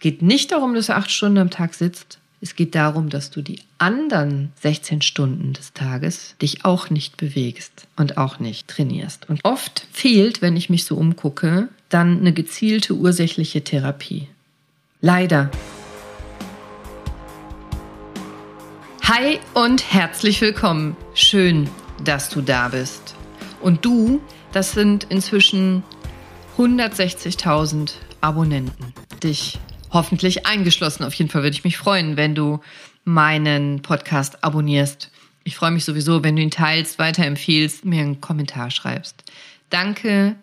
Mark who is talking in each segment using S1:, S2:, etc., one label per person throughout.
S1: Es geht nicht darum, dass du acht Stunden am Tag sitzt. Es geht darum, dass du die anderen 16 Stunden des Tages dich auch nicht bewegst und auch nicht trainierst. Und oft fehlt, wenn ich mich so umgucke, dann eine gezielte ursächliche Therapie. Leider. Hi und herzlich willkommen. Schön, dass du da bist. Und du, das sind inzwischen 160.000 Abonnenten. Dich hoffentlich eingeschlossen. Auf jeden Fall würde ich mich freuen, wenn du meinen Podcast abonnierst. Ich freue mich sowieso, wenn du ihn teilst, weiterempfiehlst, mir einen Kommentar schreibst. Danke,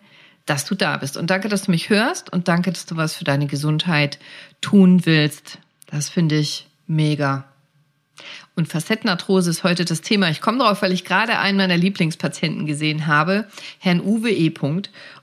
S1: dass du da bist und danke, dass du mich hörst und danke, dass du was für deine Gesundheit tun willst. Das finde ich mega. Und Facettenarthrose ist heute das Thema. Ich komme darauf, weil ich gerade einen meiner Lieblingspatienten gesehen habe, Herrn Uwe E.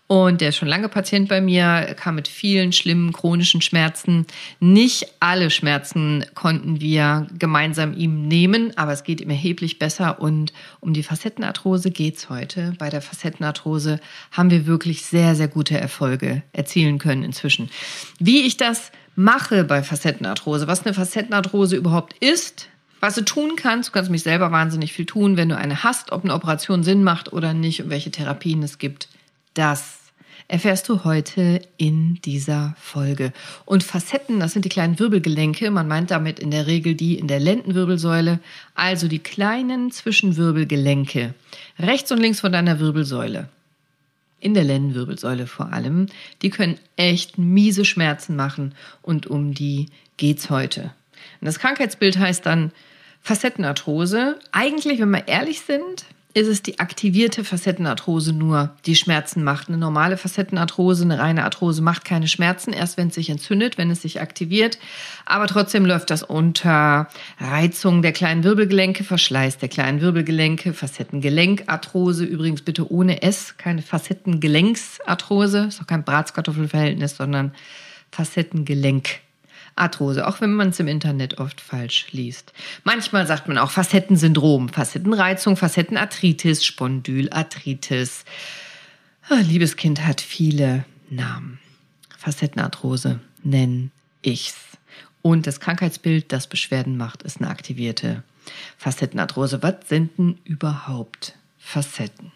S1: Und der ist schon lange Patient bei mir, kam mit vielen schlimmen chronischen Schmerzen. Nicht alle Schmerzen konnten wir gemeinsam ihm nehmen, aber es geht ihm erheblich besser. Und um die Facettenarthrose geht's heute. Bei der Facettenarthrose haben wir wirklich sehr, sehr gute Erfolge erzielen können inzwischen. Wie ich das mache bei Facettenarthrose, was eine Facettenarthrose überhaupt ist, was du tun kannst, du kannst mich selber wahnsinnig viel tun, wenn du eine hast, ob eine Operation Sinn macht oder nicht und welche Therapien es gibt das erfährst du heute in dieser Folge. Und Facetten, das sind die kleinen Wirbelgelenke. Man meint damit in der Regel die in der Lendenwirbelsäule, also die kleinen Zwischenwirbelgelenke, rechts und links von deiner Wirbelsäule. In der Lendenwirbelsäule vor allem. Die können echt miese Schmerzen machen und um die geht's heute. Und das Krankheitsbild heißt dann Facettenarthrose. Eigentlich, wenn wir ehrlich sind, ist es die aktivierte Facettenarthrose nur, die Schmerzen macht. Eine normale Facettenarthrose, eine reine Arthrose macht keine Schmerzen, erst wenn es sich entzündet, wenn es sich aktiviert. Aber trotzdem läuft das unter Reizung der kleinen Wirbelgelenke, Verschleiß der kleinen Wirbelgelenke, Facettengelenkarthrose, übrigens bitte ohne S, keine Facettengelenksarthrose, ist auch kein Bratskartoffelverhältnis, sondern Facettengelenk. Arthrose, auch wenn man es im Internet oft falsch liest. Manchmal sagt man auch Facettensyndrom, Facettenreizung, Facettenarthritis, Spondylarthritis. Ah, liebes Kind hat viele Namen. Facettenarthrose nenne ich's. Und das Krankheitsbild, das Beschwerden macht, ist eine aktivierte Facettenarthrose. Was sind denn überhaupt Facetten?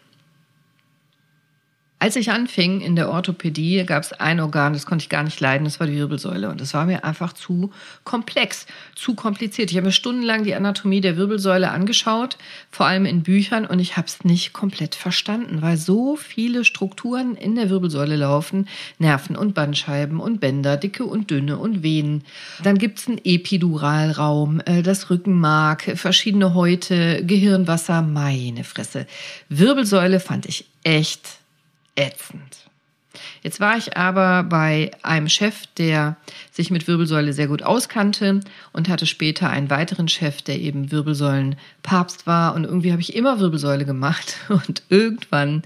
S1: Als ich anfing in der Orthopädie, gab es ein Organ, das konnte ich gar nicht leiden, das war die Wirbelsäule. Und das war mir einfach zu komplex, zu kompliziert. Ich habe mir stundenlang die Anatomie der Wirbelsäule angeschaut, vor allem in Büchern, und ich habe es nicht komplett verstanden, weil so viele Strukturen in der Wirbelsäule laufen, Nerven und Bandscheiben und Bänder, dicke und dünne und Venen. Dann gibt es einen Epiduralraum, äh, das Rückenmark, verschiedene Häute, Gehirnwasser, meine Fresse. Wirbelsäule fand ich echt ätzend. Jetzt war ich aber bei einem Chef, der sich mit Wirbelsäule sehr gut auskannte und hatte später einen weiteren Chef, der eben Wirbelsäulenpapst war. Und irgendwie habe ich immer Wirbelsäule gemacht und irgendwann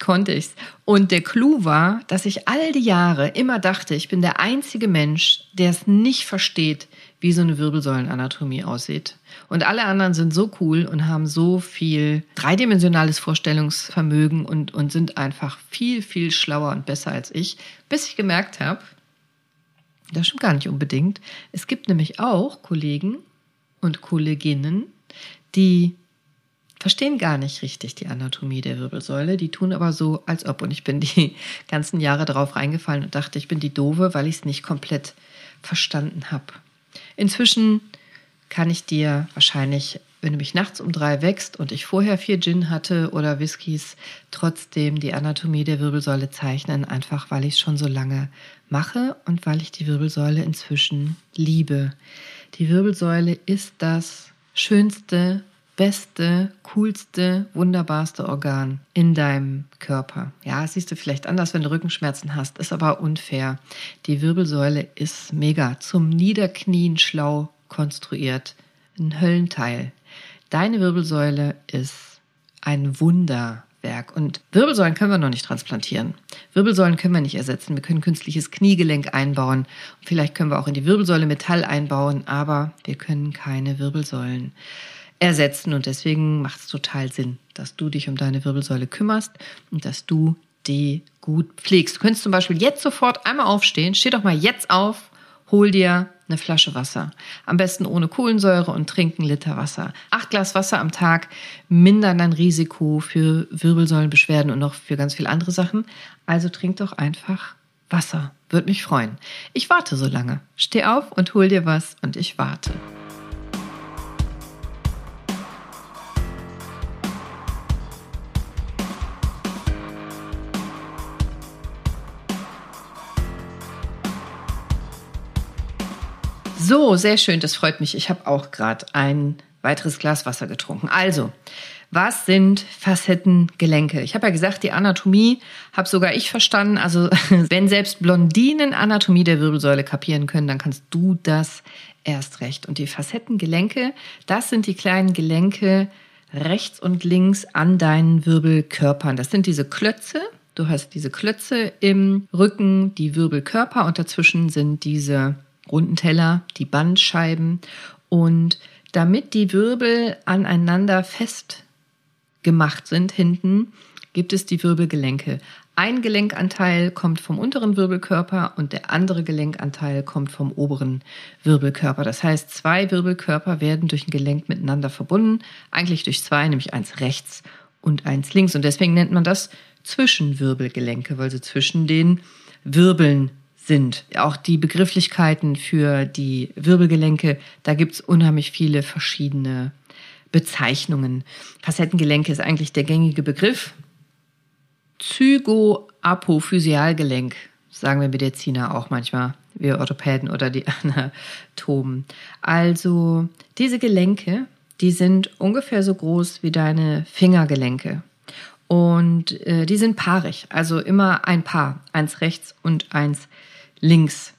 S1: konnte ich's. Und der Clou war, dass ich all die Jahre immer dachte, ich bin der einzige Mensch, der es nicht versteht, wie so eine Wirbelsäulenanatomie aussieht. Und alle anderen sind so cool und haben so viel dreidimensionales Vorstellungsvermögen und, und sind einfach viel, viel schlauer und besser als ich, bis ich gemerkt habe, das stimmt gar nicht unbedingt. Es gibt nämlich auch Kollegen und Kolleginnen, die verstehen gar nicht richtig die Anatomie der Wirbelsäule. Die tun aber so, als ob. Und ich bin die ganzen Jahre darauf reingefallen und dachte, ich bin die Dove, weil ich es nicht komplett verstanden habe. Inzwischen kann ich dir wahrscheinlich, wenn du mich nachts um drei wächst und ich vorher vier Gin hatte oder Whiskys, trotzdem die Anatomie der Wirbelsäule zeichnen, einfach weil ich es schon so lange mache und weil ich die Wirbelsäule inzwischen liebe. Die Wirbelsäule ist das schönste, beste, coolste, wunderbarste Organ in deinem Körper. Ja, siehst du vielleicht anders, wenn du Rückenschmerzen hast, ist aber unfair. Die Wirbelsäule ist mega zum Niederknien schlau konstruiert. Ein Höllenteil. Deine Wirbelsäule ist ein Wunderwerk. Und Wirbelsäulen können wir noch nicht transplantieren. Wirbelsäulen können wir nicht ersetzen. Wir können künstliches Kniegelenk einbauen. Vielleicht können wir auch in die Wirbelsäule Metall einbauen, aber wir können keine Wirbelsäulen ersetzen. Und deswegen macht es total Sinn, dass du dich um deine Wirbelsäule kümmerst und dass du die gut pflegst. Du könntest zum Beispiel jetzt sofort einmal aufstehen, steh doch mal jetzt auf hol dir eine Flasche Wasser. Am besten ohne Kohlensäure und trink einen Liter Wasser. Acht Glas Wasser am Tag mindern dein Risiko für Wirbelsäulenbeschwerden und noch für ganz viele andere Sachen. Also trink doch einfach Wasser. Würde mich freuen. Ich warte so lange. Steh auf und hol dir was und ich warte. So, sehr schön, das freut mich. Ich habe auch gerade ein weiteres Glas Wasser getrunken. Also, was sind Facettengelenke? Ich habe ja gesagt, die Anatomie habe sogar ich verstanden. Also, wenn selbst Blondinen Anatomie der Wirbelsäule kapieren können, dann kannst du das erst recht. Und die Facettengelenke, das sind die kleinen Gelenke rechts und links an deinen Wirbelkörpern. Das sind diese Klötze. Du hast diese Klötze im Rücken, die Wirbelkörper und dazwischen sind diese runden Teller, die Bandscheiben und damit die Wirbel aneinander fest gemacht sind hinten, gibt es die Wirbelgelenke. Ein Gelenkanteil kommt vom unteren Wirbelkörper und der andere Gelenkanteil kommt vom oberen Wirbelkörper. Das heißt, zwei Wirbelkörper werden durch ein Gelenk miteinander verbunden, eigentlich durch zwei, nämlich eins rechts und eins links. Und deswegen nennt man das Zwischenwirbelgelenke, weil sie zwischen den Wirbeln sind. Auch die Begrifflichkeiten für die Wirbelgelenke, da gibt's unheimlich viele verschiedene Bezeichnungen. Facettengelenke ist eigentlich der gängige Begriff. Zygoapophysialgelenk, sagen wir Mediziner auch manchmal, wir Orthopäden oder die Anatomen. Also diese Gelenke, die sind ungefähr so groß wie deine Fingergelenke. Und äh, die sind paarig, also immer ein Paar, eins rechts und eins links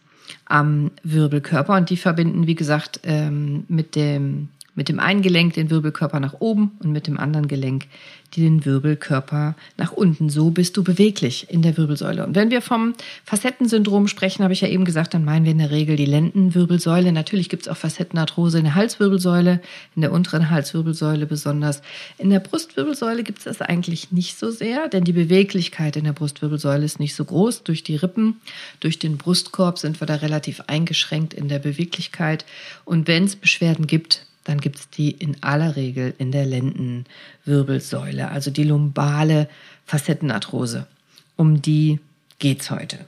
S1: am Wirbelkörper. Und die verbinden, wie gesagt, ähm, mit dem mit dem einen Gelenk den Wirbelkörper nach oben und mit dem anderen Gelenk den Wirbelkörper nach unten. So bist du beweglich in der Wirbelsäule. Und wenn wir vom Facettensyndrom sprechen, habe ich ja eben gesagt, dann meinen wir in der Regel die Lendenwirbelsäule. Natürlich gibt es auch Facettenarthrose in der Halswirbelsäule, in der unteren Halswirbelsäule besonders. In der Brustwirbelsäule gibt es das eigentlich nicht so sehr, denn die Beweglichkeit in der Brustwirbelsäule ist nicht so groß. Durch die Rippen, durch den Brustkorb sind wir da relativ eingeschränkt in der Beweglichkeit. Und wenn es Beschwerden gibt, dann gibt es die in aller Regel in der Lendenwirbelsäule, also die lumbale Facettenarthrose. Um die geht's heute.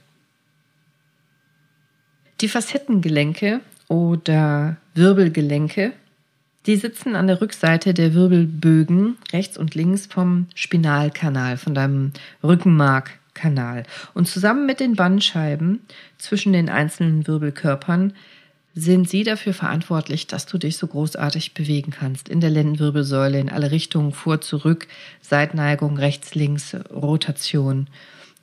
S1: Die Facettengelenke oder Wirbelgelenke, die sitzen an der Rückseite der Wirbelbögen rechts und links vom Spinalkanal, von deinem Rückenmarkkanal. Und zusammen mit den Bandscheiben zwischen den einzelnen Wirbelkörpern sind sie dafür verantwortlich, dass du dich so großartig bewegen kannst. In der Lendenwirbelsäule, in alle Richtungen, vor, zurück, Seitneigung, rechts, links, Rotation.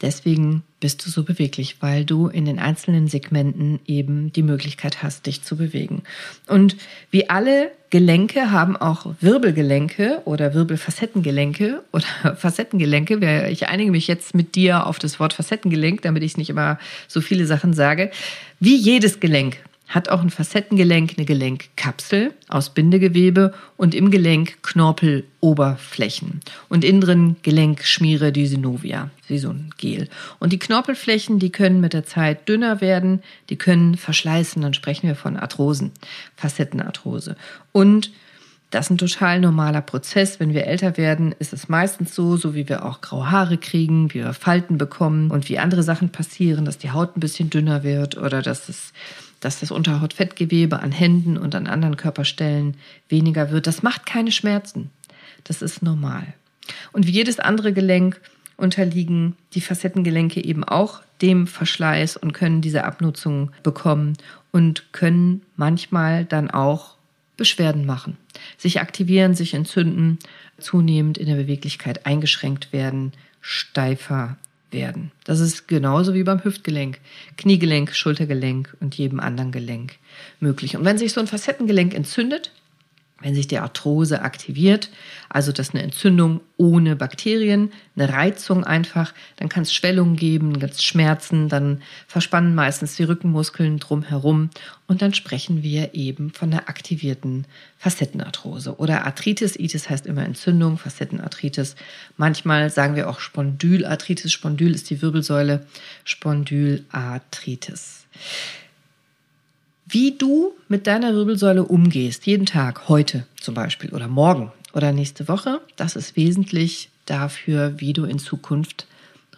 S1: Deswegen bist du so beweglich, weil du in den einzelnen Segmenten eben die Möglichkeit hast, dich zu bewegen. Und wie alle Gelenke haben auch Wirbelgelenke oder Wirbelfacettengelenke oder Facettengelenke. Ich einige mich jetzt mit dir auf das Wort Facettengelenk, damit ich nicht immer so viele Sachen sage. Wie jedes Gelenk hat auch ein Facettengelenk eine Gelenkkapsel aus Bindegewebe und im Gelenk Knorpeloberflächen und innen drin Gelenkschmiere, die Synovia, wie so ein Gel. Und die Knorpelflächen, die können mit der Zeit dünner werden, die können verschleißen, dann sprechen wir von Arthrosen, Facettenarthrose. Und das ist ein total normaler Prozess. Wenn wir älter werden, ist es meistens so, so wie wir auch graue Haare kriegen, wie wir Falten bekommen und wie andere Sachen passieren, dass die Haut ein bisschen dünner wird oder dass es dass das Unterhautfettgewebe an Händen und an anderen Körperstellen weniger wird. Das macht keine Schmerzen. Das ist normal. Und wie jedes andere Gelenk unterliegen die Facettengelenke eben auch dem Verschleiß und können diese Abnutzung bekommen und können manchmal dann auch Beschwerden machen, sich aktivieren, sich entzünden, zunehmend in der Beweglichkeit eingeschränkt werden, steifer werden. Das ist genauso wie beim Hüftgelenk, Kniegelenk, Schultergelenk und jedem anderen Gelenk möglich. Und wenn sich so ein Facettengelenk entzündet, wenn sich die Arthrose aktiviert, also das ist eine Entzündung ohne Bakterien, eine Reizung einfach, dann kann es Schwellungen geben, ganz Schmerzen, dann verspannen meistens die Rückenmuskeln drumherum und dann sprechen wir eben von der aktivierten Facettenarthrose oder Arthritis. Itis heißt immer Entzündung, Facettenarthritis. Manchmal sagen wir auch Spondylarthritis. Spondyl ist die Wirbelsäule, Spondylarthritis. Wie du mit deiner Wirbelsäule umgehst, jeden Tag, heute zum Beispiel oder morgen oder nächste Woche, das ist wesentlich dafür, wie du in Zukunft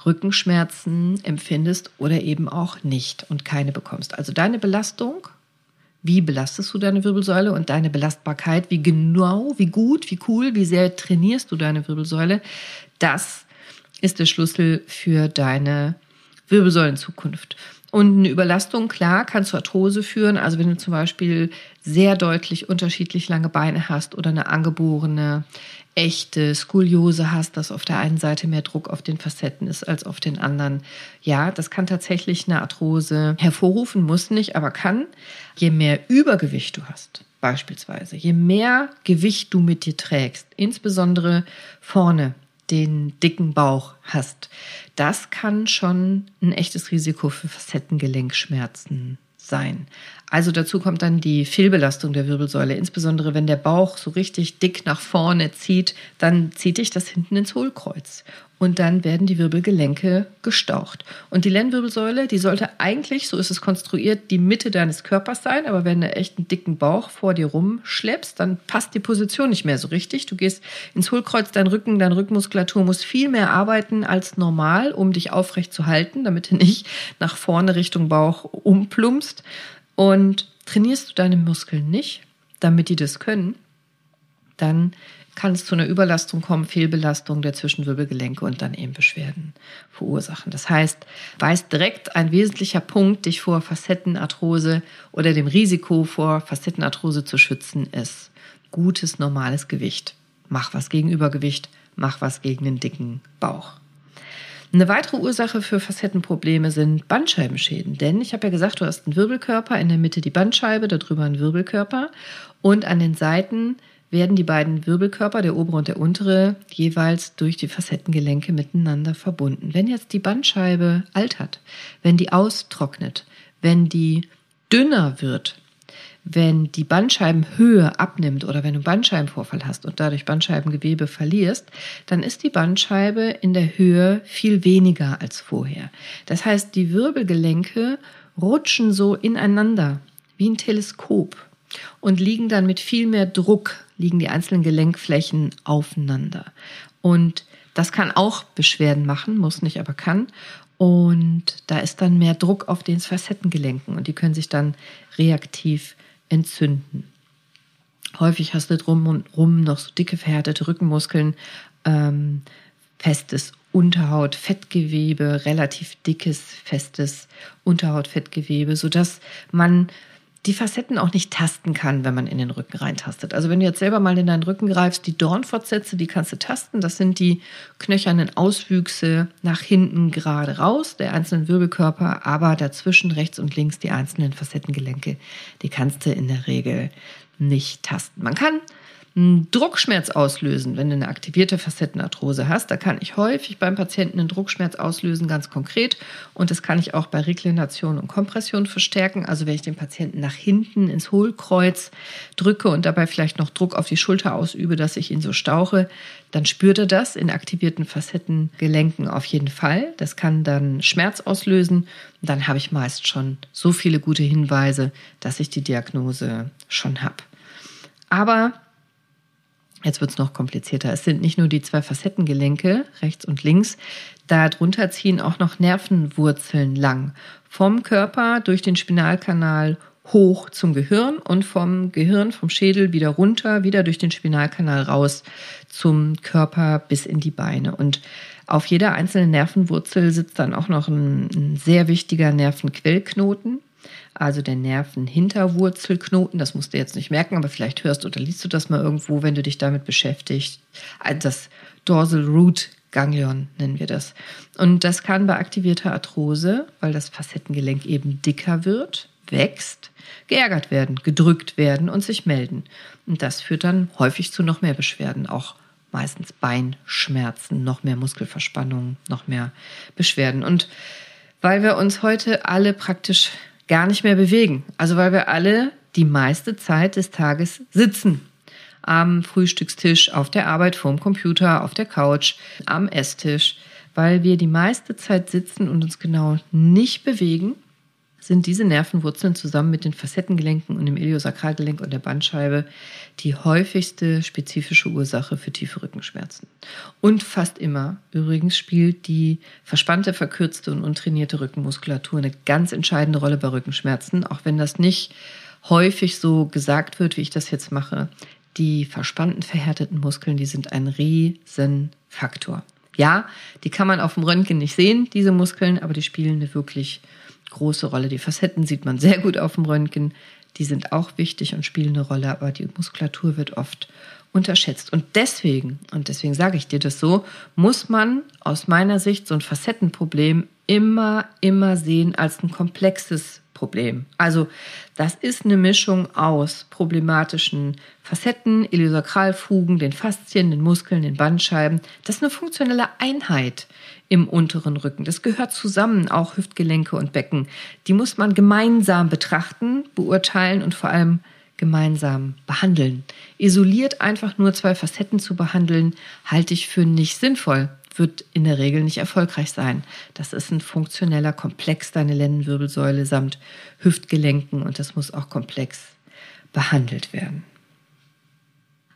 S1: Rückenschmerzen empfindest oder eben auch nicht und keine bekommst. Also deine Belastung, wie belastest du deine Wirbelsäule und deine Belastbarkeit, wie genau, wie gut, wie cool, wie sehr trainierst du deine Wirbelsäule, das ist der Schlüssel für deine Wirbelsäulenzukunft. Und eine Überlastung, klar, kann zu Arthrose führen. Also wenn du zum Beispiel sehr deutlich unterschiedlich lange Beine hast oder eine angeborene echte Skoliose hast, dass auf der einen Seite mehr Druck auf den Facetten ist als auf den anderen. Ja, das kann tatsächlich eine Arthrose hervorrufen, muss nicht, aber kann. Je mehr Übergewicht du hast, beispielsweise, je mehr Gewicht du mit dir trägst, insbesondere vorne den dicken Bauch hast, das kann schon ein echtes Risiko für Facettengelenkschmerzen sein. Also dazu kommt dann die Fehlbelastung der Wirbelsäule. Insbesondere wenn der Bauch so richtig dick nach vorne zieht, dann zieht dich das hinten ins Hohlkreuz. Und dann werden die Wirbelgelenke gestaucht. Und die Lendenwirbelsäule, die sollte eigentlich, so ist es konstruiert, die Mitte deines Körpers sein. Aber wenn du echt einen dicken Bauch vor dir rumschleppst, dann passt die Position nicht mehr so richtig. Du gehst ins Hohlkreuz, dein Rücken, deine Rückenmuskulatur muss viel mehr arbeiten als normal, um dich aufrecht zu halten, damit du nicht nach vorne Richtung Bauch umplumpst. Und trainierst du deine Muskeln nicht, damit die das können, dann kann es zu einer Überlastung kommen, Fehlbelastung der Zwischenwirbelgelenke und dann eben Beschwerden verursachen. Das heißt, weiß direkt ein wesentlicher Punkt, dich vor Facettenarthrose oder dem Risiko vor Facettenarthrose zu schützen, ist gutes, normales Gewicht. Mach was gegen Übergewicht, mach was gegen den dicken Bauch. Eine weitere Ursache für Facettenprobleme sind Bandscheibenschäden. Denn ich habe ja gesagt, du hast einen Wirbelkörper, in der Mitte die Bandscheibe, darüber einen Wirbelkörper und an den Seiten werden die beiden Wirbelkörper, der obere und der untere, jeweils durch die Facettengelenke miteinander verbunden. Wenn jetzt die Bandscheibe altert, wenn die austrocknet, wenn die dünner wird, wenn die Bandscheibenhöhe abnimmt oder wenn du Bandscheibenvorfall hast und dadurch Bandscheibengewebe verlierst, dann ist die Bandscheibe in der Höhe viel weniger als vorher. Das heißt, die Wirbelgelenke rutschen so ineinander wie ein Teleskop und liegen dann mit viel mehr Druck, liegen die einzelnen Gelenkflächen aufeinander. Und das kann auch Beschwerden machen, muss nicht, aber kann. Und da ist dann mehr Druck auf den Facettengelenken und die können sich dann reaktiv entzünden. Häufig hast du drum und rum noch so dicke, verhärtete Rückenmuskeln, ähm, festes Unterhaut, Fettgewebe, relativ dickes, festes Unterhautfettgewebe, sodass man die Facetten auch nicht tasten kann, wenn man in den Rücken reintastet. Also wenn du jetzt selber mal in deinen Rücken greifst, die Dornfortsätze, die kannst du tasten. Das sind die knöchernen Auswüchse nach hinten gerade raus, der einzelnen Wirbelkörper, aber dazwischen rechts und links die einzelnen Facettengelenke, die kannst du in der Regel nicht tasten. Man kann einen Druckschmerz auslösen, wenn du eine aktivierte Facettenarthrose hast. Da kann ich häufig beim Patienten einen Druckschmerz auslösen, ganz konkret. Und das kann ich auch bei Reklination und Kompression verstärken. Also wenn ich den Patienten nach hinten ins Hohlkreuz drücke und dabei vielleicht noch Druck auf die Schulter ausübe, dass ich ihn so stauche, dann spürt er das in aktivierten Facettengelenken auf jeden Fall. Das kann dann Schmerz auslösen. Und dann habe ich meist schon so viele gute Hinweise, dass ich die Diagnose schon habe. Aber Jetzt wird es noch komplizierter. Es sind nicht nur die zwei Facettengelenke, rechts und links. Darunter ziehen auch noch Nervenwurzeln lang. Vom Körper durch den Spinalkanal hoch zum Gehirn und vom Gehirn, vom Schädel wieder runter, wieder durch den Spinalkanal raus zum Körper bis in die Beine. Und auf jeder einzelnen Nervenwurzel sitzt dann auch noch ein, ein sehr wichtiger Nervenquellknoten also der Nervenhinterwurzelknoten. Das musst du jetzt nicht merken, aber vielleicht hörst oder liest du das mal irgendwo, wenn du dich damit beschäftigst. Also das Dorsal Root Ganglion nennen wir das. Und das kann bei aktivierter Arthrose, weil das Facettengelenk eben dicker wird, wächst, geärgert werden, gedrückt werden und sich melden. Und das führt dann häufig zu noch mehr Beschwerden, auch meistens Beinschmerzen, noch mehr Muskelverspannungen, noch mehr Beschwerden. Und weil wir uns heute alle praktisch gar nicht mehr bewegen. Also weil wir alle die meiste Zeit des Tages sitzen. Am Frühstückstisch, auf der Arbeit, vorm Computer, auf der Couch, am Esstisch, weil wir die meiste Zeit sitzen und uns genau nicht bewegen, sind diese Nervenwurzeln zusammen mit den Facettengelenken und dem Iliosakralgelenk und der Bandscheibe die häufigste spezifische Ursache für tiefe Rückenschmerzen. Und fast immer übrigens spielt die verspannte, verkürzte und untrainierte Rückenmuskulatur eine ganz entscheidende Rolle bei Rückenschmerzen, auch wenn das nicht häufig so gesagt wird, wie ich das jetzt mache. Die verspannten, verhärteten Muskeln, die sind ein Riesenfaktor. Ja, die kann man auf dem Röntgen nicht sehen, diese Muskeln, aber die spielen eine wirklich große Rolle. Die Facetten sieht man sehr gut auf dem Röntgen. Die sind auch wichtig und spielen eine Rolle, aber die Muskulatur wird oft unterschätzt. Und deswegen, und deswegen sage ich dir das so, muss man aus meiner Sicht so ein Facettenproblem immer, immer sehen als ein komplexes Problem. Also das ist eine Mischung aus problematischen Facetten, Iliosakralfugen, den Faszien, den Muskeln, den Bandscheiben. Das ist eine funktionelle Einheit im unteren Rücken. Das gehört zusammen, auch Hüftgelenke und Becken. Die muss man gemeinsam betrachten, beurteilen und vor allem gemeinsam behandeln. Isoliert einfach nur zwei Facetten zu behandeln, halte ich für nicht sinnvoll wird in der Regel nicht erfolgreich sein. Das ist ein funktioneller Komplex, deine Lendenwirbelsäule samt Hüftgelenken und das muss auch komplex behandelt werden.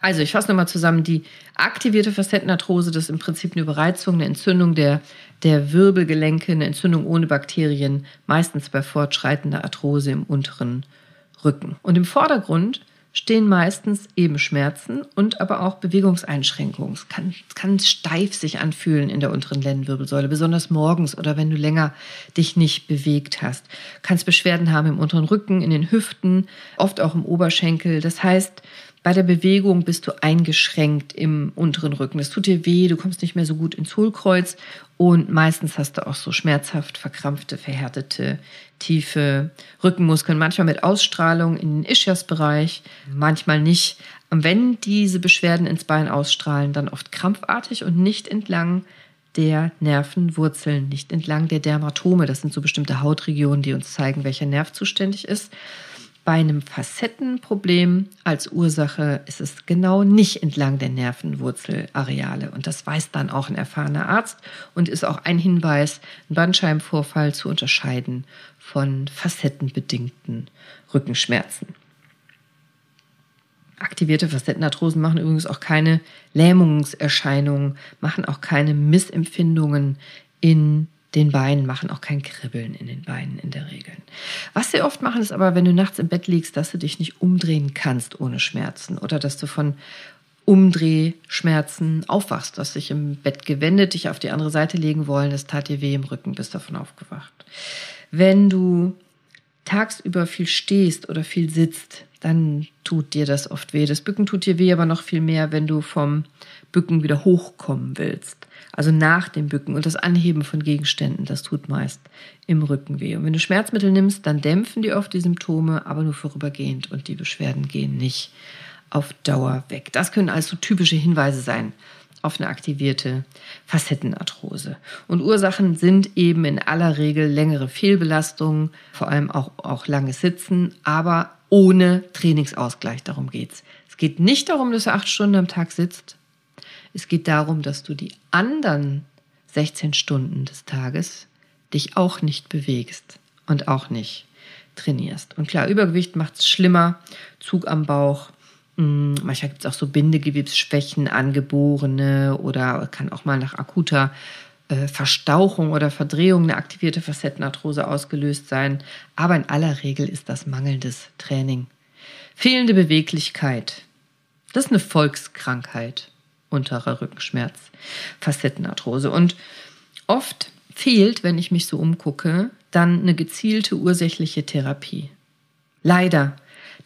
S1: Also ich fasse nochmal zusammen, die aktivierte Facettenarthrose, das ist im Prinzip eine Überreizung, eine Entzündung der, der Wirbelgelenke, eine Entzündung ohne Bakterien, meistens bei fortschreitender Arthrose im unteren Rücken. Und im Vordergrund stehen meistens eben Schmerzen und aber auch Bewegungseinschränkungen. Es kann, kann steif sich anfühlen in der unteren Lendenwirbelsäule, besonders morgens oder wenn du länger dich nicht bewegt hast. Kannst Beschwerden haben im unteren Rücken, in den Hüften, oft auch im Oberschenkel. Das heißt, bei der Bewegung bist du eingeschränkt im unteren Rücken. Es tut dir weh, du kommst nicht mehr so gut ins Hohlkreuz und meistens hast du auch so schmerzhaft verkrampfte, verhärtete, tiefe Rückenmuskeln, manchmal mit Ausstrahlung in den Ischiasbereich, manchmal nicht. Und wenn diese Beschwerden ins Bein ausstrahlen, dann oft krampfartig und nicht entlang der Nervenwurzeln, nicht entlang der Dermatome. Das sind so bestimmte Hautregionen, die uns zeigen, welcher Nerv zuständig ist. Bei einem Facettenproblem als Ursache ist es genau nicht entlang der Nervenwurzelareale. Und das weiß dann auch ein erfahrener Arzt und ist auch ein Hinweis, einen Bandscheibenvorfall zu unterscheiden von facettenbedingten Rückenschmerzen. Aktivierte Facettenarthrosen machen übrigens auch keine Lähmungserscheinungen, machen auch keine Missempfindungen in den Beinen machen auch kein Kribbeln in den Beinen in der Regel. Was sie oft machen, ist aber, wenn du nachts im Bett liegst, dass du dich nicht umdrehen kannst ohne Schmerzen oder dass du von Umdrehschmerzen aufwachst, dass sich im Bett gewendet, dich auf die andere Seite legen wollen, das tat dir weh im Rücken, bist davon aufgewacht. Wenn du tagsüber viel stehst oder viel sitzt, dann tut dir das oft weh. Das Bücken tut dir weh, aber noch viel mehr, wenn du vom Bücken wieder hochkommen willst. Also nach dem Bücken und das Anheben von Gegenständen, das tut meist im Rücken weh. Und wenn du Schmerzmittel nimmst, dann dämpfen die oft die Symptome, aber nur vorübergehend und die Beschwerden gehen nicht auf Dauer weg. Das können also typische Hinweise sein auf eine aktivierte Facettenarthrose. Und Ursachen sind eben in aller Regel längere Fehlbelastungen, vor allem auch, auch langes Sitzen, aber ohne Trainingsausgleich. Darum geht's. Es geht nicht darum, dass du acht Stunden am Tag sitzt. Es geht darum, dass du die anderen 16 Stunden des Tages dich auch nicht bewegst und auch nicht trainierst. Und klar, Übergewicht macht es schlimmer, Zug am Bauch. Hm, manchmal gibt es auch so Bindegewebsschwächen, angeborene oder kann auch mal nach akuter äh, Verstauchung oder Verdrehung eine aktivierte Facettenarthrose ausgelöst sein. Aber in aller Regel ist das mangelndes Training. Fehlende Beweglichkeit. Das ist eine Volkskrankheit unterer Rückenschmerz, Facettenarthrose. Und oft fehlt, wenn ich mich so umgucke, dann eine gezielte ursächliche Therapie. Leider.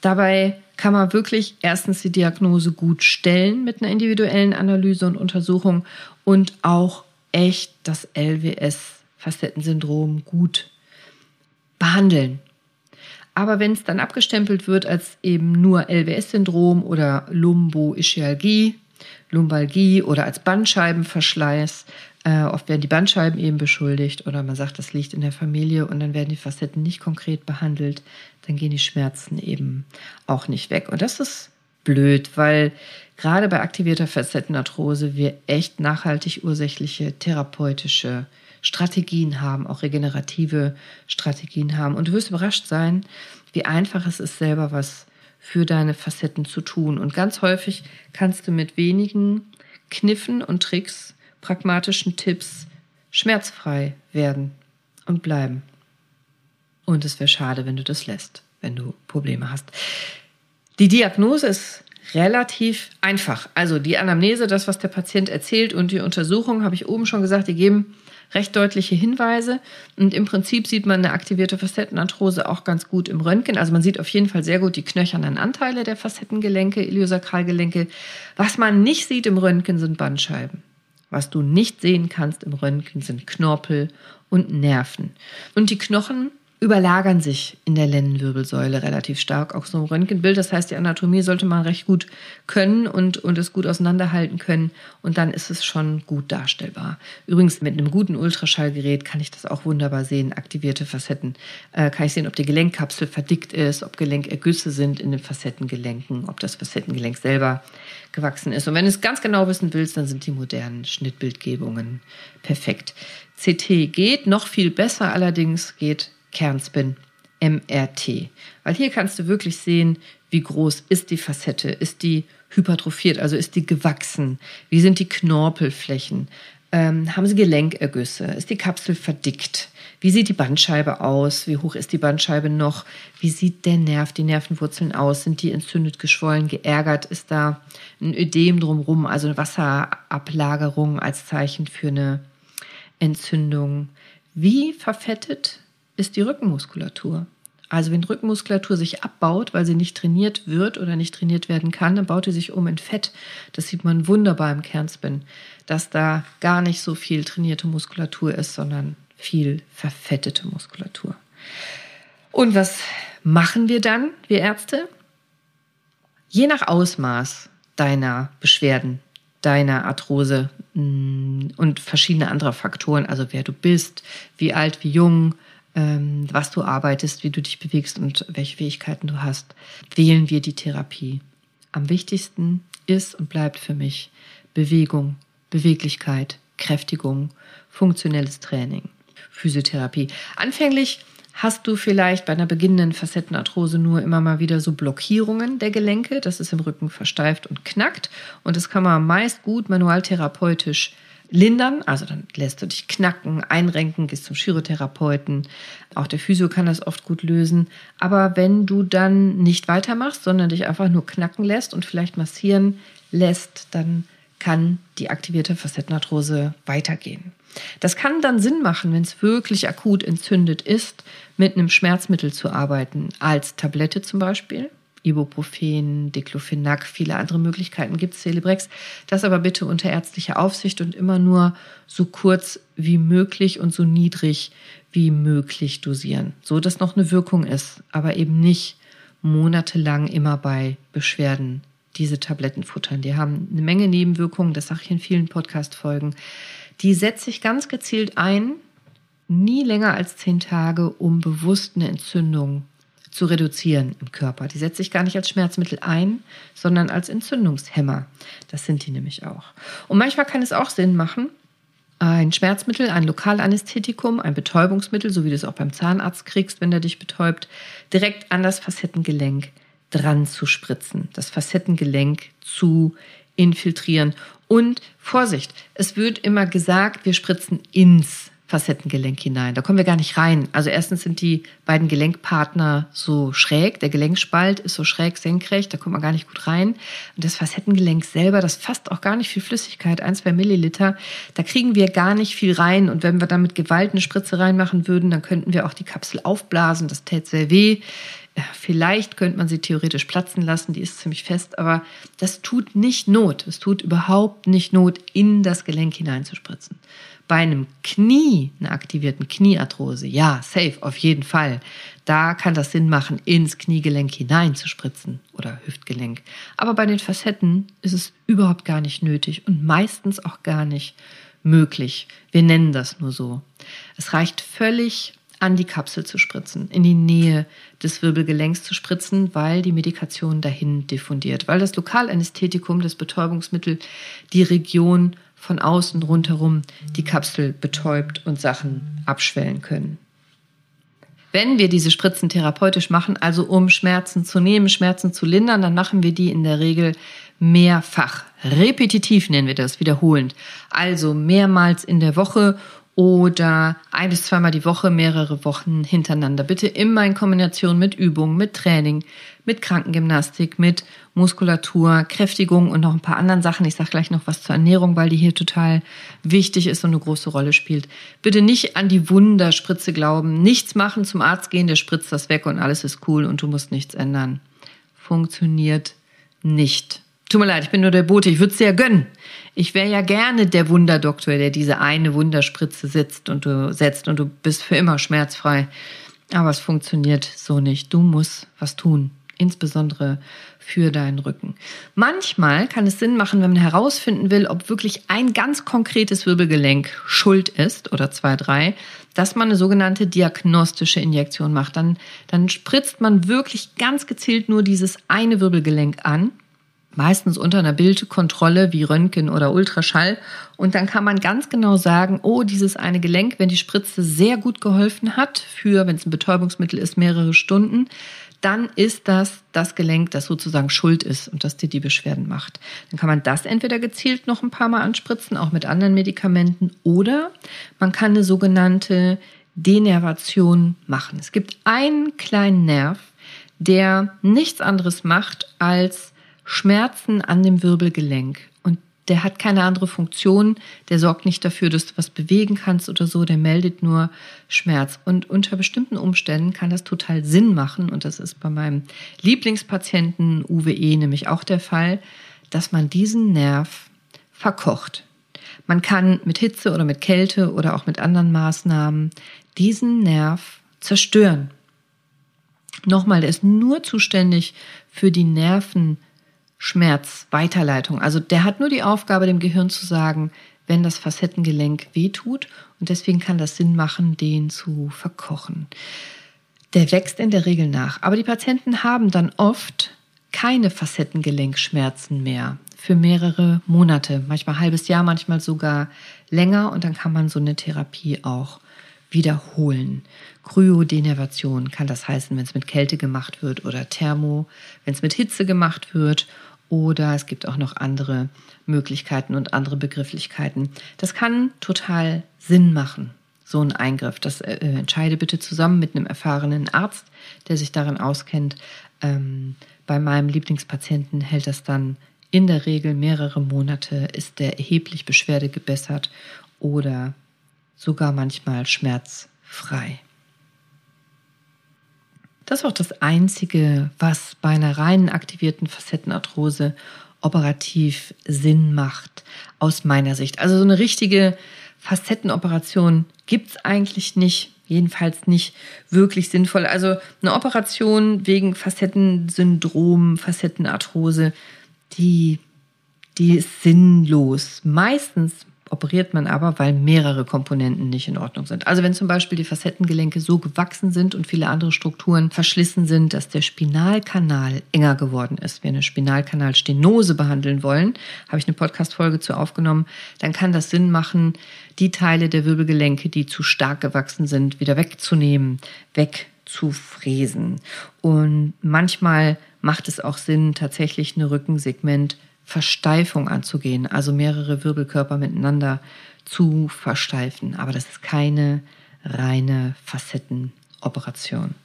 S1: Dabei kann man wirklich erstens die Diagnose gut stellen mit einer individuellen Analyse und Untersuchung und auch echt das LWS-Facettensyndrom gut behandeln. Aber wenn es dann abgestempelt wird als eben nur LWS-Syndrom oder Lumbo-Ischialgie, Lumbalgie oder als Bandscheibenverschleiß. Äh, oft werden die Bandscheiben eben beschuldigt oder man sagt, das liegt in der Familie und dann werden die Facetten nicht konkret behandelt. Dann gehen die Schmerzen eben auch nicht weg. Und das ist blöd, weil gerade bei aktivierter Facettenarthrose wir echt nachhaltig ursächliche therapeutische Strategien haben, auch regenerative Strategien haben. Und du wirst überrascht sein, wie einfach es ist, selber was für deine Facetten zu tun. Und ganz häufig kannst du mit wenigen Kniffen und Tricks, pragmatischen Tipps schmerzfrei werden und bleiben. Und es wäre schade, wenn du das lässt, wenn du Probleme hast. Die Diagnose ist relativ einfach. Also die Anamnese, das, was der Patient erzählt und die Untersuchung, habe ich oben schon gesagt, die geben recht deutliche Hinweise. Und im Prinzip sieht man eine aktivierte Facettenarthrose auch ganz gut im Röntgen. Also man sieht auf jeden Fall sehr gut die knöchernen Anteile der Facettengelenke, Iliosakralgelenke. Was man nicht sieht im Röntgen sind Bandscheiben. Was du nicht sehen kannst im Röntgen sind Knorpel und Nerven. Und die Knochen überlagern sich in der Lendenwirbelsäule relativ stark, auch so ein Röntgenbild. Das heißt, die Anatomie sollte man recht gut können und, und es gut auseinanderhalten können. Und dann ist es schon gut darstellbar. Übrigens, mit einem guten Ultraschallgerät kann ich das auch wunderbar sehen. Aktivierte Facetten. Äh, kann ich sehen, ob die Gelenkkapsel verdickt ist, ob Gelenkergüsse sind in den Facettengelenken, ob das Facettengelenk selber gewachsen ist. Und wenn du es ganz genau wissen willst, dann sind die modernen Schnittbildgebungen perfekt. CT geht, noch viel besser allerdings geht Kernspin MRT. Weil hier kannst du wirklich sehen, wie groß ist die Facette, ist die hypertrophiert, also ist die gewachsen, wie sind die Knorpelflächen, ähm, haben sie Gelenkergüsse, ist die Kapsel verdickt, wie sieht die Bandscheibe aus, wie hoch ist die Bandscheibe noch, wie sieht der Nerv, die Nervenwurzeln aus, sind die entzündet, geschwollen, geärgert, ist da ein Ödem drumherum, also eine Wasserablagerung als Zeichen für eine Entzündung. Wie verfettet ist die Rückenmuskulatur. Also wenn Rückenmuskulatur sich abbaut, weil sie nicht trainiert wird oder nicht trainiert werden kann, dann baut sie sich um in Fett. Das sieht man wunderbar im Kernspin, dass da gar nicht so viel trainierte Muskulatur ist, sondern viel verfettete Muskulatur. Und was machen wir dann, wir Ärzte? Je nach Ausmaß deiner Beschwerden, deiner Arthrose mm, und verschiedene andere Faktoren, also wer du bist, wie alt, wie jung, ähm, was du arbeitest, wie du dich bewegst und welche Fähigkeiten du hast, wählen wir die Therapie. Am wichtigsten ist und bleibt für mich Bewegung, Beweglichkeit, Kräftigung, funktionelles Training, Physiotherapie. Anfänglich hast du vielleicht bei einer beginnenden Facettenarthrose nur immer mal wieder so Blockierungen der Gelenke. Das ist im Rücken versteift und knackt. Und das kann man meist gut manualtherapeutisch lindern. Also dann lässt du dich knacken, einrenken, gehst zum Chirotherapeuten. Auch der Physio kann das oft gut lösen. Aber wenn du dann nicht weitermachst, sondern dich einfach nur knacken lässt und vielleicht massieren lässt, dann kann die aktivierte Facettenarthrose weitergehen. Das kann dann Sinn machen, wenn es wirklich akut entzündet ist, mit einem Schmerzmittel zu arbeiten, als Tablette zum Beispiel Ibuprofen, Diclofenac, viele andere Möglichkeiten gibt es, Celebrex. Das aber bitte unter ärztlicher Aufsicht und immer nur so kurz wie möglich und so niedrig wie möglich dosieren, so dass noch eine Wirkung ist, aber eben nicht monatelang immer bei Beschwerden diese Tabletten futtern. Die haben eine Menge Nebenwirkungen, das sage ich in vielen Podcast-Folgen. Die setze ich ganz gezielt ein, nie länger als zehn Tage, um bewusst eine Entzündung zu reduzieren im Körper. Die setze ich gar nicht als Schmerzmittel ein, sondern als Entzündungshemmer. Das sind die nämlich auch. Und manchmal kann es auch Sinn machen, ein Schmerzmittel, ein Lokalanästhetikum, ein Betäubungsmittel, so wie du es auch beim Zahnarzt kriegst, wenn der dich betäubt, direkt an das Facettengelenk dran zu spritzen, das Facettengelenk zu infiltrieren. Und Vorsicht, es wird immer gesagt, wir spritzen ins Facettengelenk hinein. Da kommen wir gar nicht rein. Also erstens sind die beiden Gelenkpartner so schräg, der Gelenkspalt ist so schräg senkrecht, da kommt man gar nicht gut rein. Und das Facettengelenk selber, das fasst auch gar nicht viel Flüssigkeit, ein, zwei Milliliter. Da kriegen wir gar nicht viel rein. Und wenn wir da mit Gewalt eine Spritze reinmachen würden, dann könnten wir auch die Kapsel aufblasen. Das täte sehr weh. Vielleicht könnte man sie theoretisch platzen lassen, die ist ziemlich fest, aber das tut nicht Not. Es tut überhaupt nicht Not, in das Gelenk hineinzuspritzen. Bei einem Knie, einer aktivierten Kniearthrose, ja, safe, auf jeden Fall. Da kann das Sinn machen, ins Kniegelenk hineinzuspritzen oder Hüftgelenk. Aber bei den Facetten ist es überhaupt gar nicht nötig und meistens auch gar nicht möglich. Wir nennen das nur so. Es reicht völlig an die Kapsel zu spritzen, in die Nähe des Wirbelgelenks zu spritzen, weil die Medikation dahin diffundiert, weil das Lokalanästhetikum, das Betäubungsmittel, die Region von außen rundherum die Kapsel betäubt und Sachen abschwellen können. Wenn wir diese Spritzen therapeutisch machen, also um Schmerzen zu nehmen, Schmerzen zu lindern, dann machen wir die in der Regel mehrfach. Repetitiv nennen wir das, wiederholend. Also mehrmals in der Woche oder ein bis zweimal die Woche, mehrere Wochen hintereinander. Bitte immer in Kombination mit Übungen, mit Training, mit Krankengymnastik, mit Muskulatur, Kräftigung und noch ein paar anderen Sachen. Ich sage gleich noch was zur Ernährung, weil die hier total wichtig ist und eine große Rolle spielt. Bitte nicht an die Wunderspritze glauben. Nichts machen, zum Arzt gehen, der spritzt das weg und alles ist cool und du musst nichts ändern. Funktioniert nicht. Tut mir leid, ich bin nur der Bote. Ich würde es dir ja gönnen. Ich wäre ja gerne der Wunderdoktor, der diese eine Wunderspritze sitzt und du setzt und du bist für immer schmerzfrei. Aber es funktioniert so nicht. Du musst was tun. Insbesondere für deinen Rücken. Manchmal kann es Sinn machen, wenn man herausfinden will, ob wirklich ein ganz konkretes Wirbelgelenk schuld ist oder zwei, drei, dass man eine sogenannte diagnostische Injektion macht. Dann, dann spritzt man wirklich ganz gezielt nur dieses eine Wirbelgelenk an meistens unter einer Bildkontrolle wie Röntgen oder Ultraschall. Und dann kann man ganz genau sagen, oh, dieses eine Gelenk, wenn die Spritze sehr gut geholfen hat, für, wenn es ein Betäubungsmittel ist, mehrere Stunden, dann ist das das Gelenk, das sozusagen schuld ist und das dir die Beschwerden macht. Dann kann man das entweder gezielt noch ein paar Mal anspritzen, auch mit anderen Medikamenten, oder man kann eine sogenannte Denervation machen. Es gibt einen kleinen Nerv, der nichts anderes macht, als Schmerzen an dem Wirbelgelenk. Und der hat keine andere Funktion. Der sorgt nicht dafür, dass du was bewegen kannst oder so. Der meldet nur Schmerz. Und unter bestimmten Umständen kann das total Sinn machen. Und das ist bei meinem Lieblingspatienten UWE nämlich auch der Fall, dass man diesen Nerv verkocht. Man kann mit Hitze oder mit Kälte oder auch mit anderen Maßnahmen diesen Nerv zerstören. Nochmal, der ist nur zuständig für die Nerven, Schmerzweiterleitung. Also der hat nur die Aufgabe, dem Gehirn zu sagen, wenn das Facettengelenk wehtut. Und deswegen kann das Sinn machen, den zu verkochen. Der wächst in der Regel nach. Aber die Patienten haben dann oft keine Facettengelenkschmerzen mehr für mehrere Monate, manchmal ein halbes Jahr, manchmal sogar länger. Und dann kann man so eine Therapie auch wiederholen. Kryodenervation kann das heißen, wenn es mit Kälte gemacht wird oder Thermo, wenn es mit Hitze gemacht wird oder es gibt auch noch andere Möglichkeiten und andere Begrifflichkeiten. Das kann total Sinn machen, so ein Eingriff. Das äh, entscheide bitte zusammen mit einem erfahrenen Arzt, der sich darin auskennt. Ähm, bei meinem Lieblingspatienten hält das dann in der Regel mehrere Monate, ist der erheblich Beschwerde gebessert oder sogar manchmal schmerzfrei. Das ist auch das Einzige, was bei einer reinen aktivierten Facettenarthrose operativ Sinn macht, aus meiner Sicht. Also so eine richtige Facettenoperation gibt es eigentlich nicht, jedenfalls nicht wirklich sinnvoll. Also eine Operation wegen Facettensyndrom, Facettenarthrose, die, die ist sinnlos. Meistens operiert man aber, weil mehrere Komponenten nicht in Ordnung sind. Also wenn zum Beispiel die Facettengelenke so gewachsen sind und viele andere Strukturen verschlissen sind, dass der Spinalkanal enger geworden ist. Wenn wir eine Spinalkanalstenose behandeln wollen, habe ich eine Podcast-Folge zu aufgenommen, dann kann das Sinn machen, die Teile der Wirbelgelenke, die zu stark gewachsen sind, wieder wegzunehmen, wegzufräsen. Und manchmal macht es auch Sinn, tatsächlich eine Rückensegment Versteifung anzugehen, also mehrere Wirbelkörper miteinander zu versteifen. Aber das ist keine reine Facettenoperation.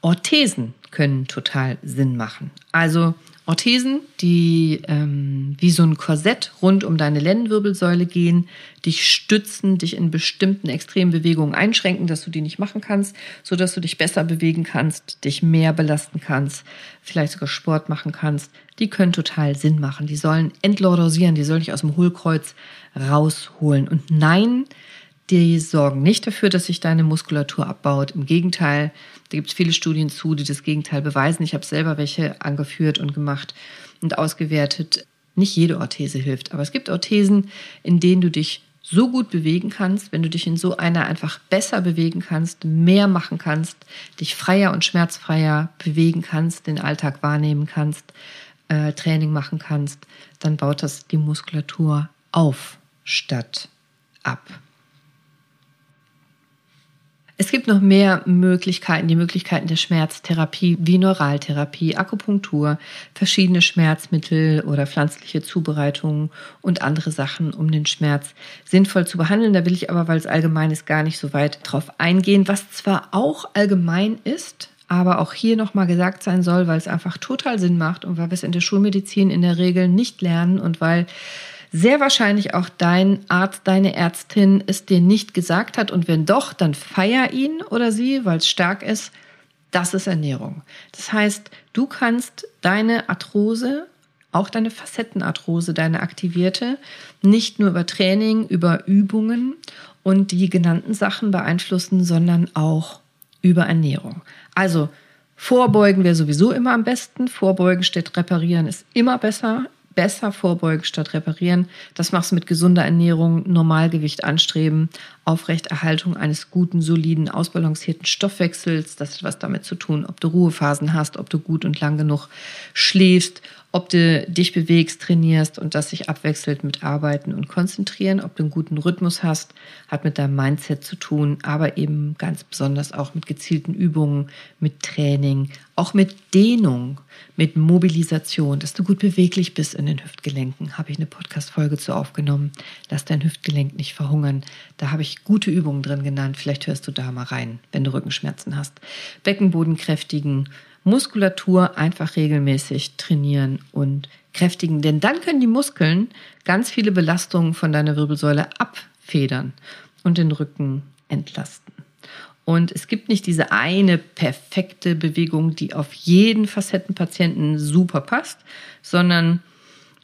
S1: Orthesen können total Sinn machen. Also Orthesen, die ähm, wie so ein Korsett rund um deine Lendenwirbelsäule gehen, dich stützen, dich in bestimmten extremen Bewegungen einschränken, dass du die nicht machen kannst, so dass du dich besser bewegen kannst, dich mehr belasten kannst, vielleicht sogar Sport machen kannst. Die können total Sinn machen. Die sollen entlordosieren, die sollen dich aus dem Hohlkreuz rausholen. Und nein, die sorgen nicht dafür, dass sich deine Muskulatur abbaut. Im Gegenteil, da gibt es viele Studien zu, die das Gegenteil beweisen. Ich habe selber welche angeführt und gemacht und ausgewertet. Nicht jede Orthese hilft, aber es gibt Orthesen, in denen du dich so gut bewegen kannst, wenn du dich in so einer einfach besser bewegen kannst, mehr machen kannst, dich freier und schmerzfreier bewegen kannst, den Alltag wahrnehmen kannst, äh, Training machen kannst, dann baut das die Muskulatur auf statt ab. Es gibt noch mehr Möglichkeiten, die Möglichkeiten der Schmerztherapie wie Neuraltherapie, Akupunktur, verschiedene Schmerzmittel oder pflanzliche Zubereitungen und andere Sachen, um den Schmerz sinnvoll zu behandeln. Da will ich aber, weil es allgemein ist, gar nicht so weit drauf eingehen, was zwar auch allgemein ist, aber auch hier nochmal gesagt sein soll, weil es einfach total Sinn macht und weil wir es in der Schulmedizin in der Regel nicht lernen und weil sehr wahrscheinlich auch dein Arzt, deine Ärztin es dir nicht gesagt hat. Und wenn doch, dann feier ihn oder sie, weil es stark ist. Das ist Ernährung. Das heißt, du kannst deine Arthrose, auch deine Facettenarthrose, deine aktivierte, nicht nur über Training, über Übungen und die genannten Sachen beeinflussen, sondern auch über Ernährung. Also vorbeugen wäre sowieso immer am besten. Vorbeugen statt reparieren ist immer besser besser vorbeugen statt reparieren. Das machst du mit gesunder Ernährung, Normalgewicht anstreben, Aufrechterhaltung eines guten, soliden, ausbalancierten Stoffwechsels. Das hat was damit zu tun, ob du Ruhephasen hast, ob du gut und lang genug schläfst, ob du dich bewegst, trainierst und das sich abwechselt mit Arbeiten und Konzentrieren, ob du einen guten Rhythmus hast, hat mit deinem Mindset zu tun, aber eben ganz besonders auch mit gezielten Übungen, mit Training, auch mit Dehnung, mit Mobilisation, dass du gut beweglich bist in den Hüftgelenken. Habe ich eine Podcast-Folge zu aufgenommen. Lass dein Hüftgelenk nicht verhungern. Da habe ich gute Übungen drin genannt. Vielleicht hörst du da mal rein, wenn du Rückenschmerzen hast. Beckenboden kräftigen, Muskulatur einfach regelmäßig trainieren und kräftigen, denn dann können die Muskeln ganz viele Belastungen von deiner Wirbelsäule abfedern und den Rücken entlasten. Und es gibt nicht diese eine perfekte Bewegung, die auf jeden Facettenpatienten super passt, sondern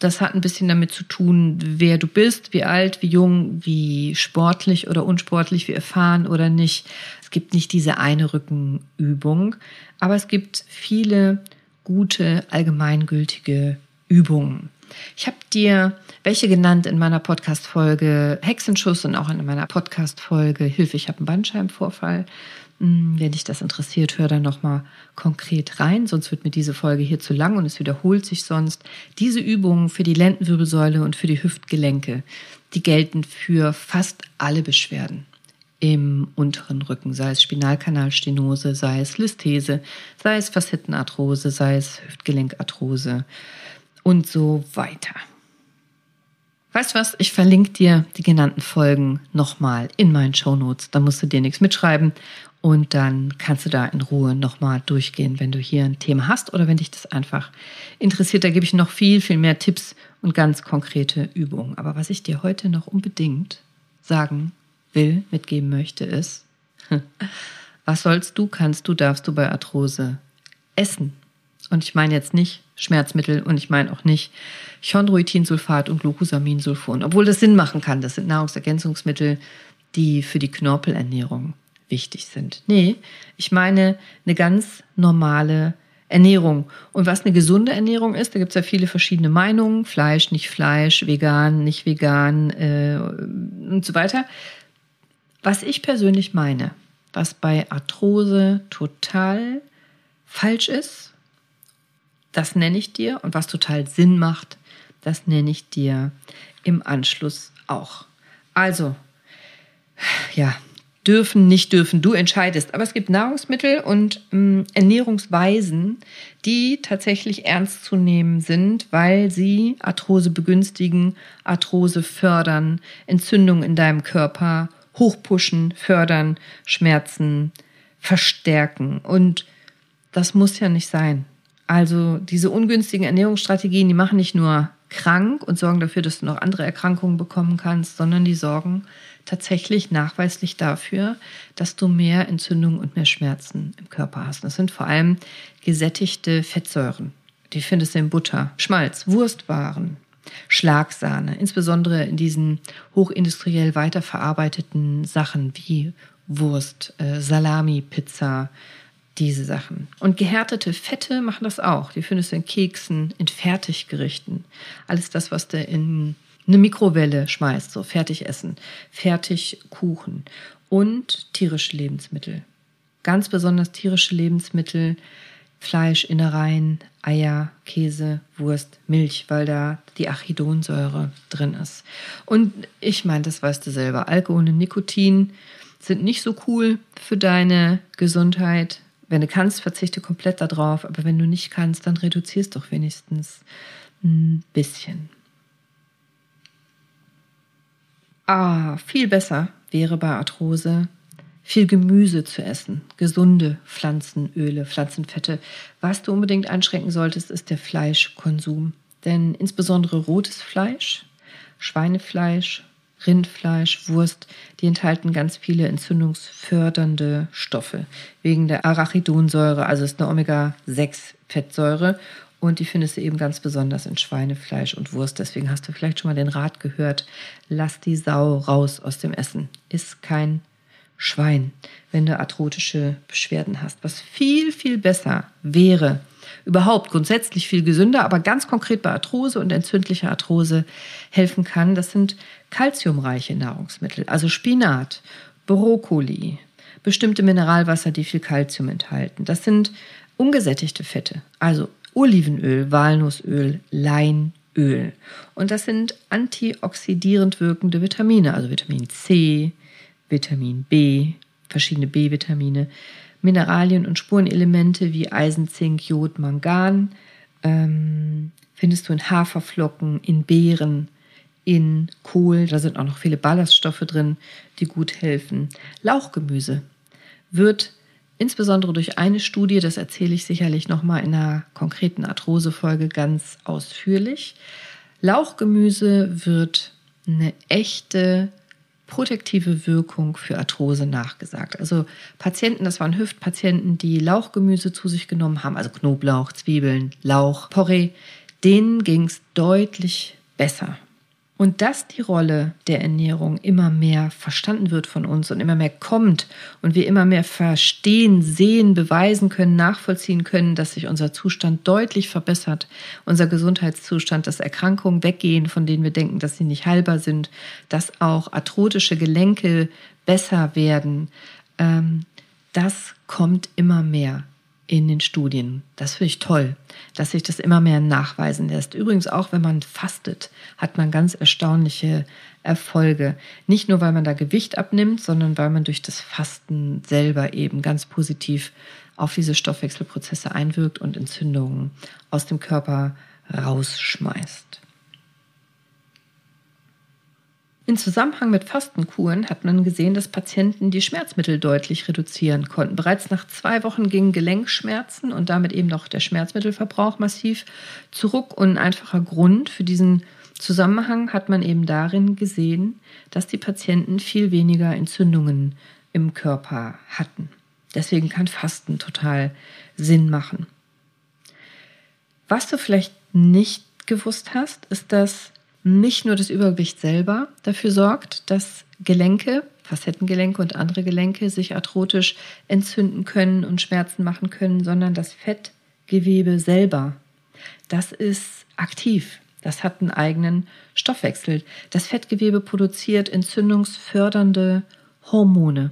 S1: das hat ein bisschen damit zu tun, wer du bist, wie alt, wie jung, wie sportlich oder unsportlich, wie erfahren oder nicht. Es gibt nicht diese eine Rückenübung, aber es gibt viele gute, allgemeingültige Übungen. Ich habe dir welche genannt in meiner Podcast-Folge Hexenschuss und auch in meiner Podcast-Folge Hilfe, ich habe einen Bandscheibenvorfall. Hm, wenn dich das interessiert, hör dann nochmal konkret rein, sonst wird mir diese Folge hier zu lang und es wiederholt sich sonst. Diese Übungen für die Lendenwirbelsäule und für die Hüftgelenke, die gelten für fast alle Beschwerden im unteren Rücken, sei es Spinalkanalstenose, sei es Lysthese, sei es Facettenarthrose, sei es Hüftgelenkarthrose und so weiter. Weißt du was? Ich verlinke dir die genannten Folgen nochmal in meinen Show Notes. Da musst du dir nichts mitschreiben und dann kannst du da in Ruhe nochmal durchgehen, wenn du hier ein Thema hast oder wenn dich das einfach interessiert. Da gebe ich noch viel, viel mehr Tipps und ganz konkrete Übungen. Aber was ich dir heute noch unbedingt sagen will, mitgeben möchte, ist, was sollst du, kannst du, darfst du bei Arthrose essen? Und ich meine jetzt nicht Schmerzmittel und ich meine auch nicht Chondroitinsulfat und Glucosaminsulfon, obwohl das Sinn machen kann. Das sind Nahrungsergänzungsmittel, die für die Knorpelernährung wichtig sind. Nee, ich meine eine ganz normale Ernährung. Und was eine gesunde Ernährung ist, da gibt es ja viele verschiedene Meinungen. Fleisch, nicht Fleisch, vegan, nicht vegan äh, und so weiter. Was ich persönlich meine, was bei Arthrose total falsch ist, das nenne ich dir. Und was total Sinn macht, das nenne ich dir im Anschluss auch. Also, ja, dürfen, nicht dürfen, du entscheidest. Aber es gibt Nahrungsmittel und ähm, Ernährungsweisen, die tatsächlich ernst zu nehmen sind, weil sie Arthrose begünstigen, Arthrose fördern, Entzündungen in deinem Körper hochpushen, fördern, Schmerzen verstärken. Und das muss ja nicht sein. Also diese ungünstigen Ernährungsstrategien, die machen nicht nur krank und sorgen dafür, dass du noch andere Erkrankungen bekommen kannst, sondern die sorgen tatsächlich nachweislich dafür, dass du mehr Entzündungen und mehr Schmerzen im Körper hast. Das sind vor allem gesättigte Fettsäuren. Die findest du in Butter, Schmalz, Wurstwaren, Schlagsahne, insbesondere in diesen hochindustriell weiterverarbeiteten Sachen wie Wurst, äh, Salami, Pizza, diese Sachen. Und gehärtete Fette machen das auch. Die findest du in Keksen, in Fertiggerichten. Alles das, was du in eine Mikrowelle schmeißt, so Fertigessen, Fertigkuchen und tierische Lebensmittel. Ganz besonders tierische Lebensmittel, Fleisch, Innereien, Eier, Käse, Wurst, Milch, weil da die Arachidonsäure drin ist. Und ich meine, das weißt du selber, Alkohol und Nikotin sind nicht so cool für deine Gesundheit. Wenn du kannst, verzichte komplett darauf, aber wenn du nicht kannst, dann reduzierst doch wenigstens ein bisschen. Ah, viel besser wäre bei Arthrose viel Gemüse zu essen, gesunde Pflanzenöle, Pflanzenfette. Was du unbedingt einschränken solltest, ist der Fleischkonsum. Denn insbesondere rotes Fleisch, Schweinefleisch, Rindfleisch, Wurst, die enthalten ganz viele entzündungsfördernde Stoffe wegen der Arachidonsäure, also ist eine Omega-6-Fettsäure und die findest du eben ganz besonders in Schweinefleisch und Wurst. Deswegen hast du vielleicht schon mal den Rat gehört, lass die Sau raus aus dem Essen. Ist kein Schwein, wenn du arthrotische Beschwerden hast. Was viel, viel besser wäre, überhaupt grundsätzlich viel gesünder, aber ganz konkret bei Arthrose und entzündlicher Arthrose helfen kann, das sind kalziumreiche Nahrungsmittel, also Spinat, Brokkoli, bestimmte Mineralwasser, die viel Kalzium enthalten. Das sind ungesättigte Fette, also Olivenöl, Walnussöl, Leinöl. Und das sind antioxidierend wirkende Vitamine, also Vitamin C, Vitamin B, verschiedene B-Vitamine, Mineralien und Spurenelemente wie Eisen, Zink, Jod, Mangan ähm, findest du in Haferflocken, in Beeren, in Kohl. Da sind auch noch viele Ballaststoffe drin, die gut helfen. Lauchgemüse wird insbesondere durch eine Studie, das erzähle ich sicherlich nochmal in einer konkreten Arthrosefolge ganz ausführlich. Lauchgemüse wird eine echte protektive Wirkung für Arthrose nachgesagt. Also Patienten, das waren Hüftpatienten, die Lauchgemüse zu sich genommen haben, also Knoblauch, Zwiebeln, Lauch, Porree, denen ging es deutlich besser. Und dass die Rolle der Ernährung immer mehr verstanden wird von uns und immer mehr kommt und wir immer mehr verstehen, sehen, beweisen können, nachvollziehen können, dass sich unser Zustand deutlich verbessert, unser Gesundheitszustand, dass Erkrankungen weggehen, von denen wir denken, dass sie nicht heilbar sind, dass auch arthrotische Gelenke besser werden, ähm, das kommt immer mehr in den Studien. Das finde ich toll, dass sich das immer mehr nachweisen lässt. Übrigens auch, wenn man fastet, hat man ganz erstaunliche Erfolge. Nicht nur, weil man da Gewicht abnimmt, sondern weil man durch das Fasten selber eben ganz positiv auf diese Stoffwechselprozesse einwirkt und Entzündungen aus dem Körper rausschmeißt. In Zusammenhang mit Fastenkuren hat man gesehen, dass Patienten die Schmerzmittel deutlich reduzieren konnten. Bereits nach zwei Wochen gingen Gelenkschmerzen und damit eben noch der Schmerzmittelverbrauch massiv zurück. Und ein einfacher Grund für diesen Zusammenhang hat man eben darin gesehen, dass die Patienten viel weniger Entzündungen im Körper hatten. Deswegen kann Fasten total Sinn machen. Was du vielleicht nicht gewusst hast, ist, dass nicht nur das Übergewicht selber dafür sorgt, dass Gelenke, Facettengelenke und andere Gelenke sich arthrotisch entzünden können und Schmerzen machen können, sondern das Fettgewebe selber, das ist aktiv. Das hat einen eigenen Stoffwechsel. Das Fettgewebe produziert entzündungsfördernde Hormone.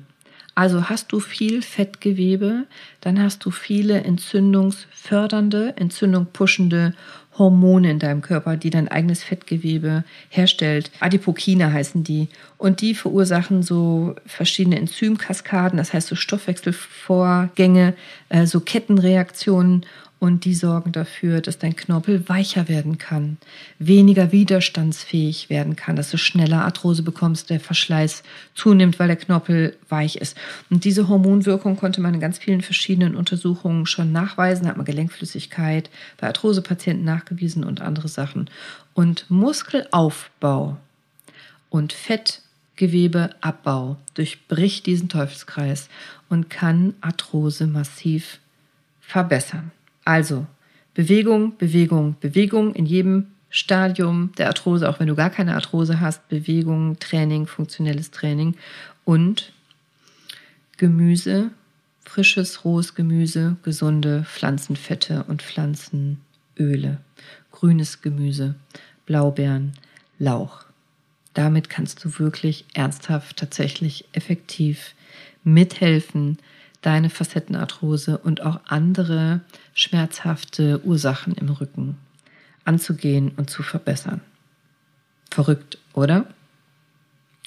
S1: Also hast du viel Fettgewebe, dann hast du viele entzündungsfördernde, entzündung pushende Hormone in deinem Körper, die dein eigenes Fettgewebe herstellt. Adipokine heißen die. Und die verursachen so verschiedene Enzymkaskaden, das heißt so Stoffwechselvorgänge, äh, so Kettenreaktionen und die sorgen dafür, dass dein Knorpel weicher werden kann, weniger widerstandsfähig werden kann, dass du schneller Arthrose bekommst, der Verschleiß zunimmt, weil der Knorpel weich ist. Und diese Hormonwirkung konnte man in ganz vielen verschiedenen Untersuchungen schon nachweisen, hat man Gelenkflüssigkeit bei Arthrosepatienten nachgewiesen und andere Sachen. Und Muskelaufbau und Fettgewebeabbau durchbricht diesen Teufelskreis und kann Arthrose massiv verbessern. Also Bewegung, Bewegung, Bewegung in jedem Stadium der Arthrose, auch wenn du gar keine Arthrose hast, Bewegung, Training, funktionelles Training und Gemüse, frisches, rohes Gemüse, gesunde Pflanzenfette und Pflanzenöle, grünes Gemüse, Blaubeeren, Lauch. Damit kannst du wirklich ernsthaft, tatsächlich effektiv mithelfen, deine Facettenarthrose und auch andere schmerzhafte Ursachen im Rücken anzugehen und zu verbessern. Verrückt, oder?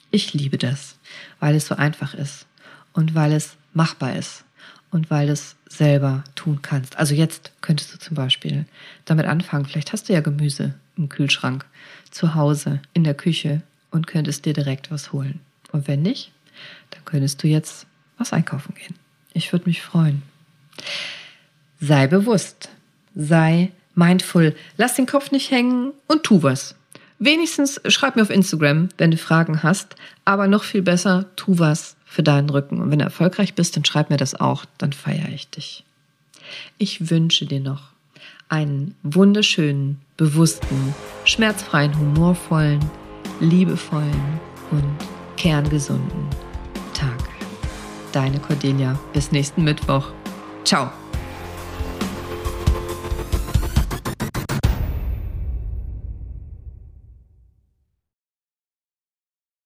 S1: Ich liebe das, weil es so einfach ist und weil es machbar ist und weil es selber tun kannst. Also jetzt könntest du zum Beispiel damit anfangen. Vielleicht hast du ja Gemüse im Kühlschrank, zu Hause, in der Küche und könntest dir direkt was holen. Und wenn nicht, dann könntest du jetzt was einkaufen gehen. Ich würde mich freuen. Sei bewusst, sei mindful, lass den Kopf nicht hängen und tu was. Wenigstens schreib mir auf Instagram, wenn du Fragen hast, aber noch viel besser, tu was für deinen Rücken. Und wenn du erfolgreich bist, dann schreib mir das auch, dann feiere ich dich. Ich wünsche dir noch einen wunderschönen, bewussten, schmerzfreien, humorvollen, liebevollen und kerngesunden Tag. Deine Cordelia. Bis nächsten Mittwoch. Ciao.